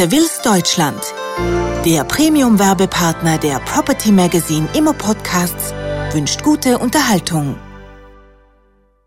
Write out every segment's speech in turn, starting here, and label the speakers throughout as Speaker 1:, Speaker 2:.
Speaker 1: Seville's Deutschland. Der Premium-Werbepartner der Property Magazine Immo Podcasts wünscht gute Unterhaltung.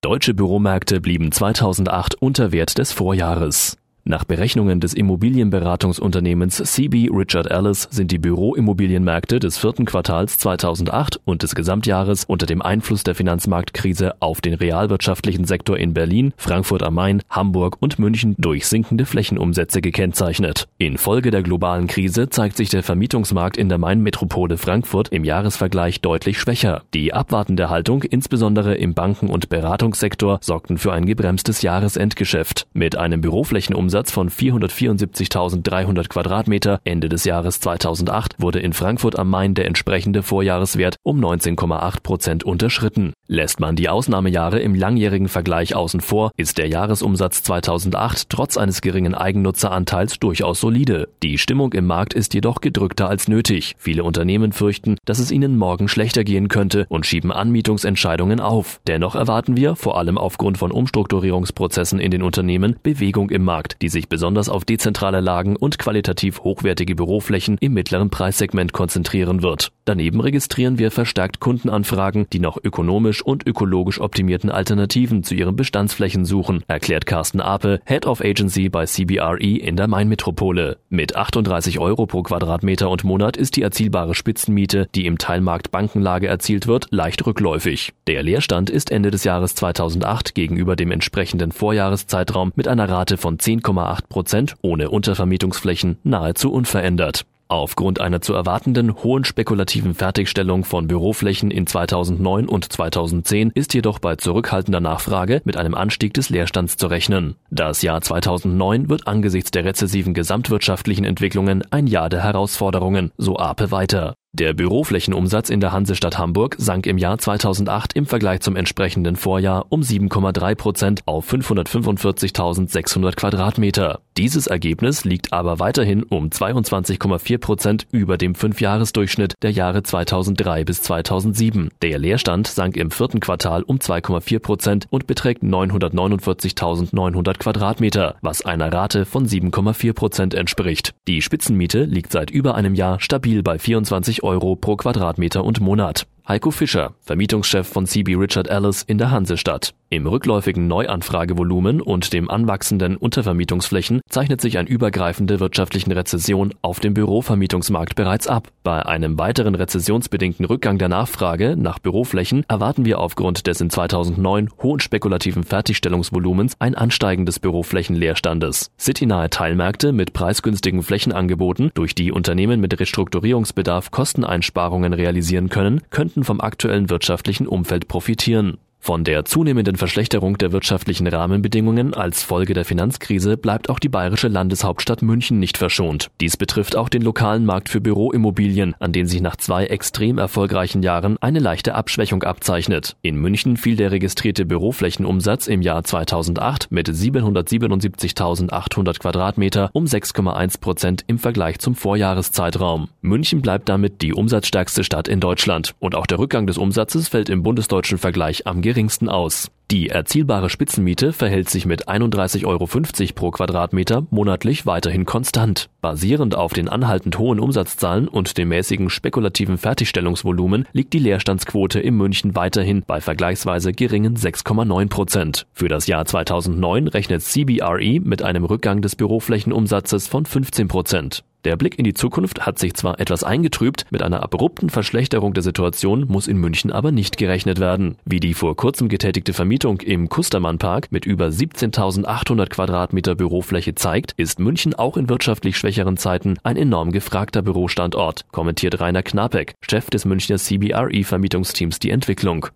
Speaker 2: Deutsche Büromärkte blieben 2008 unter Wert des Vorjahres. Nach Berechnungen des Immobilienberatungsunternehmens CB Richard Ellis sind die Büroimmobilienmärkte des vierten Quartals 2008 und des Gesamtjahres unter dem Einfluss der Finanzmarktkrise auf den realwirtschaftlichen Sektor in Berlin, Frankfurt am Main, Hamburg und München durch sinkende Flächenumsätze gekennzeichnet. Infolge der globalen Krise zeigt sich der Vermietungsmarkt in der Main-Metropole Frankfurt im Jahresvergleich deutlich schwächer. Die abwartende Haltung, insbesondere im Banken- und Beratungssektor, sorgten für ein gebremstes Jahresendgeschäft. Mit einem Büroflächenumsatz Umsatz von 474.300 Quadratmeter Ende des Jahres 2008 wurde in Frankfurt am Main der entsprechende Vorjahreswert um 19,8 Prozent unterschritten. Lässt man die Ausnahmejahre im langjährigen Vergleich außen vor, ist der Jahresumsatz 2008 trotz eines geringen Eigennutzeranteils durchaus solide. Die Stimmung im Markt ist jedoch gedrückter als nötig. Viele Unternehmen fürchten, dass es ihnen morgen schlechter gehen könnte und schieben Anmietungsentscheidungen auf. Dennoch erwarten wir, vor allem aufgrund von Umstrukturierungsprozessen in den Unternehmen, Bewegung im Markt, die sich besonders auf dezentrale Lagen und qualitativ hochwertige Büroflächen im mittleren Preissegment konzentrieren wird. Daneben registrieren wir verstärkt Kundenanfragen, die nach ökonomisch und ökologisch optimierten Alternativen zu ihren Bestandsflächen suchen, erklärt Carsten Ape, Head of Agency bei CBRE in der Main-Metropole. Mit 38 Euro pro Quadratmeter und Monat ist die erzielbare Spitzenmiete, die im Teilmarkt Bankenlage erzielt wird, leicht rückläufig. Der Leerstand ist Ende des Jahres 2008 gegenüber dem entsprechenden Vorjahreszeitraum mit einer Rate von 10, 7,8 Prozent ohne Untervermietungsflächen nahezu unverändert. Aufgrund einer zu erwartenden hohen spekulativen Fertigstellung von Büroflächen in 2009 und 2010 ist jedoch bei zurückhaltender Nachfrage mit einem Anstieg des Leerstands zu rechnen. Das Jahr 2009 wird angesichts der rezessiven gesamtwirtschaftlichen Entwicklungen ein Jahr der Herausforderungen, so Ape weiter. Der Büroflächenumsatz in der Hansestadt Hamburg sank im Jahr 2008 im Vergleich zum entsprechenden Vorjahr um 7,3 Prozent auf 545.600 Quadratmeter. Dieses Ergebnis liegt aber weiterhin um 22,4 Prozent über dem Fünfjahresdurchschnitt der Jahre 2003 bis 2007. Der Leerstand sank im vierten Quartal um 2,4 Prozent und beträgt 949.900 Quadratmeter, was einer Rate von 7,4 Prozent entspricht. Die Spitzenmiete liegt seit über einem Jahr stabil bei 24 Euro pro Quadratmeter und Monat. Heiko Fischer, Vermietungschef von CB Richard Ellis in der Hansestadt. Im rückläufigen Neuanfragevolumen und dem anwachsenden Untervermietungsflächen zeichnet sich eine übergreifende wirtschaftlichen Rezession auf dem Bürovermietungsmarkt bereits ab. Bei einem weiteren rezessionsbedingten Rückgang der Nachfrage nach Büroflächen erwarten wir aufgrund des in 2009 hohen spekulativen Fertigstellungsvolumens ein Ansteigen des Büroflächenleerstandes. Citynahe Teilmärkte mit preisgünstigen Flächenangeboten, durch die Unternehmen mit Restrukturierungsbedarf Kosteneinsparungen realisieren können, könnten vom aktuellen wirtschaftlichen Umfeld profitieren. Von der zunehmenden Verschlechterung der wirtschaftlichen Rahmenbedingungen als Folge der Finanzkrise bleibt auch die bayerische Landeshauptstadt München nicht verschont. Dies betrifft auch den lokalen Markt für Büroimmobilien, an den sich nach zwei extrem erfolgreichen Jahren eine leichte Abschwächung abzeichnet. In München fiel der registrierte Büroflächenumsatz im Jahr 2008 mit 777.800 Quadratmeter um 6,1 Prozent im Vergleich zum Vorjahreszeitraum. München bleibt damit die umsatzstärkste Stadt in Deutschland und auch der Rückgang des Umsatzes fällt im bundesdeutschen Vergleich am geringsten aus. Die erzielbare Spitzenmiete verhält sich mit 31,50 Euro pro Quadratmeter monatlich weiterhin konstant. Basierend auf den anhaltend hohen Umsatzzahlen und dem mäßigen spekulativen Fertigstellungsvolumen liegt die Leerstandsquote in München weiterhin bei vergleichsweise geringen 6,9 Prozent. Für das Jahr 2009 rechnet CBRE mit einem Rückgang des Büroflächenumsatzes von 15 Prozent. Der Blick in die Zukunft hat sich zwar etwas eingetrübt, mit einer abrupten Verschlechterung der Situation muss in München aber nicht gerechnet werden. Wie die vor kurzem getätigte Vermietung im Kustermannpark mit über 17.800 Quadratmeter Bürofläche zeigt, ist München auch in wirtschaftlich schwächeren Zeiten ein enorm gefragter Bürostandort, kommentiert Rainer Knapek, Chef des Münchner CBRE Vermietungsteams die Entwicklung.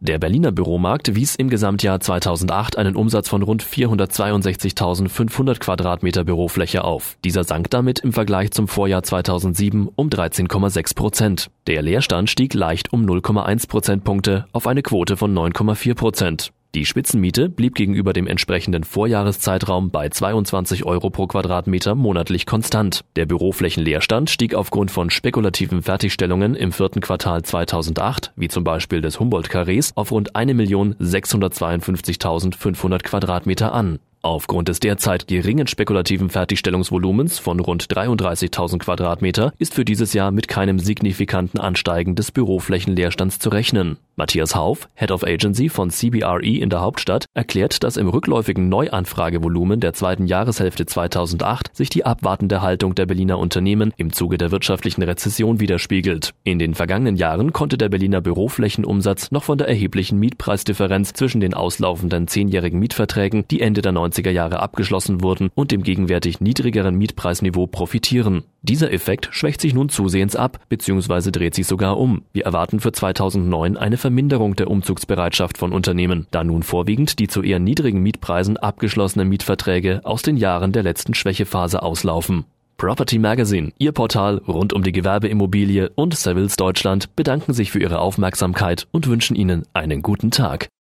Speaker 2: Der Berliner Büromarkt wies im Gesamtjahr 2008 einen Umsatz von rund 462.500 Quadratmeter Bürofläche auf. Dieser sank damit im Vergleich zum Vorjahr 2007 um 13,6 Prozent. Der Leerstand stieg leicht um 0,1 Prozentpunkte auf eine Quote von 9,4 Prozent. Die Spitzenmiete blieb gegenüber dem entsprechenden Vorjahreszeitraum bei 22 Euro pro Quadratmeter monatlich konstant. Der Büroflächenleerstand stieg aufgrund von spekulativen Fertigstellungen im vierten Quartal 2008, wie zum Beispiel des Humboldt-Karrees, auf rund 1.652.500 Quadratmeter an. Aufgrund des derzeit geringen spekulativen Fertigstellungsvolumens von rund 33.000 Quadratmeter ist für dieses Jahr mit keinem signifikanten Ansteigen des Büroflächenleerstands zu rechnen. Matthias Hauf, Head of Agency von CBRE in der Hauptstadt, erklärt, dass im rückläufigen Neuanfragevolumen der zweiten Jahreshälfte 2008 sich die abwartende Haltung der Berliner Unternehmen im Zuge der wirtschaftlichen Rezession widerspiegelt. In den vergangenen Jahren konnte der Berliner Büroflächenumsatz noch von der erheblichen Mietpreisdifferenz zwischen den auslaufenden zehnjährigen Mietverträgen, die Ende der 90er Jahre abgeschlossen wurden, und dem gegenwärtig niedrigeren Mietpreisniveau profitieren. Dieser Effekt schwächt sich nun zusehends ab bzw. dreht sich sogar um. Wir erwarten für 2009 eine Verminderung der Umzugsbereitschaft von Unternehmen, da nun vorwiegend die zu eher niedrigen Mietpreisen abgeschlossenen Mietverträge aus den Jahren der letzten Schwächephase auslaufen. Property Magazine, Ihr Portal rund um die Gewerbeimmobilie und Savills Deutschland bedanken sich für Ihre Aufmerksamkeit und wünschen Ihnen einen guten Tag.